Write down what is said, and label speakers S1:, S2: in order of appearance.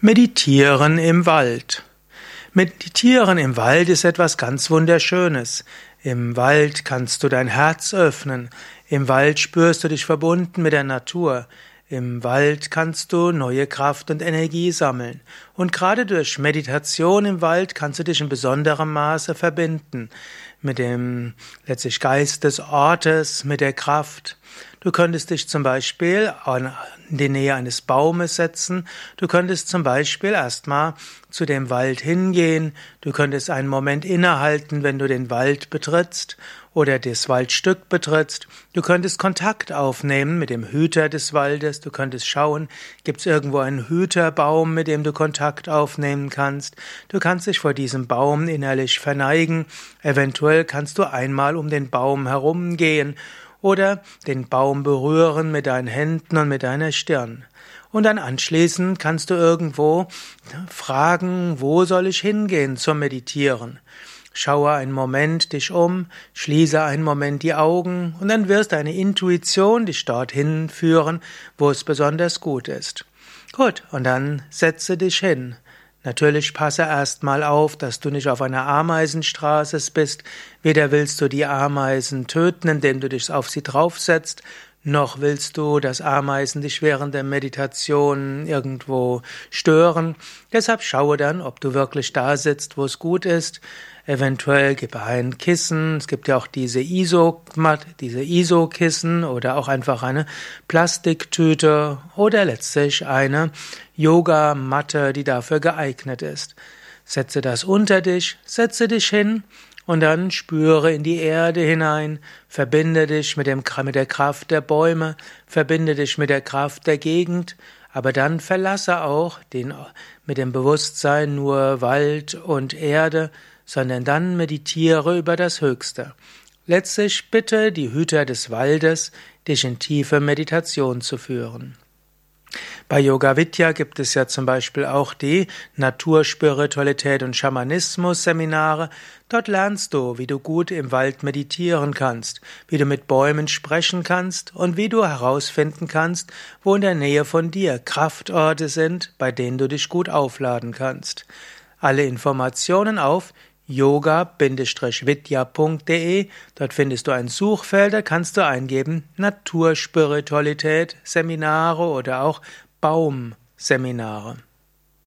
S1: Meditieren im Wald. Meditieren im Wald ist etwas ganz Wunderschönes. Im Wald kannst du dein Herz öffnen. Im Wald spürst du dich verbunden mit der Natur. Im Wald kannst du neue Kraft und Energie sammeln. Und gerade durch Meditation im Wald kannst du dich in besonderem Maße verbinden. Mit dem letztlich Geist des Ortes, mit der Kraft. Du könntest dich zum Beispiel in die Nähe eines Baumes setzen. Du könntest zum Beispiel erstmal zu dem Wald hingehen. Du könntest einen Moment innehalten, wenn du den Wald betrittst oder das Waldstück betrittst. Du könntest Kontakt aufnehmen mit dem Hüter des Waldes. Du könntest schauen, gibt es irgendwo einen Hüterbaum, mit dem du Kontakt aufnehmen kannst. Du kannst dich vor diesem Baum innerlich verneigen. Eventuell kannst du einmal um den Baum herumgehen oder den Baum berühren mit deinen Händen und mit deiner Stirn. Und dann anschließend kannst du irgendwo fragen, wo soll ich hingehen zum Meditieren? Schaue einen Moment dich um, schließe einen Moment die Augen und dann wirst deine Intuition dich dorthin führen, wo es besonders gut ist. Gut, und dann setze dich hin. Natürlich passe erstmal auf, dass du nicht auf einer Ameisenstraße bist. Weder willst du die Ameisen töten, indem du dich auf sie draufsetzt, noch willst du, dass Ameisen dich während der Meditation irgendwo stören. Deshalb schaue dann, ob du wirklich da sitzt, wo es gut ist. Eventuell gib ein Kissen. Es gibt ja auch diese ISO, diese ISO-Kissen oder auch einfach eine Plastiktüte oder letztlich eine Yogamatte, die dafür geeignet ist. Setze das unter dich, setze dich hin und dann spüre in die Erde hinein, verbinde dich mit, dem, mit der Kraft der Bäume, verbinde dich mit der Kraft der Gegend, aber dann verlasse auch den, mit dem Bewusstsein nur Wald und Erde, sondern dann meditiere über das Höchste. Letztlich bitte die Hüter des Waldes, dich in tiefe Meditation zu führen. Bei Yoga Vidya gibt es ja zum Beispiel auch die Naturspiritualität und Schamanismus Seminare. Dort lernst du, wie du gut im Wald meditieren kannst, wie du mit Bäumen sprechen kannst und wie du herausfinden kannst, wo in der Nähe von dir Kraftorte sind, bei denen du dich gut aufladen kannst. Alle Informationen auf yoga-vidya.de. Dort findest du ein Suchfeld, da kannst du eingeben Naturspiritualität, Seminare oder auch Baumseminare.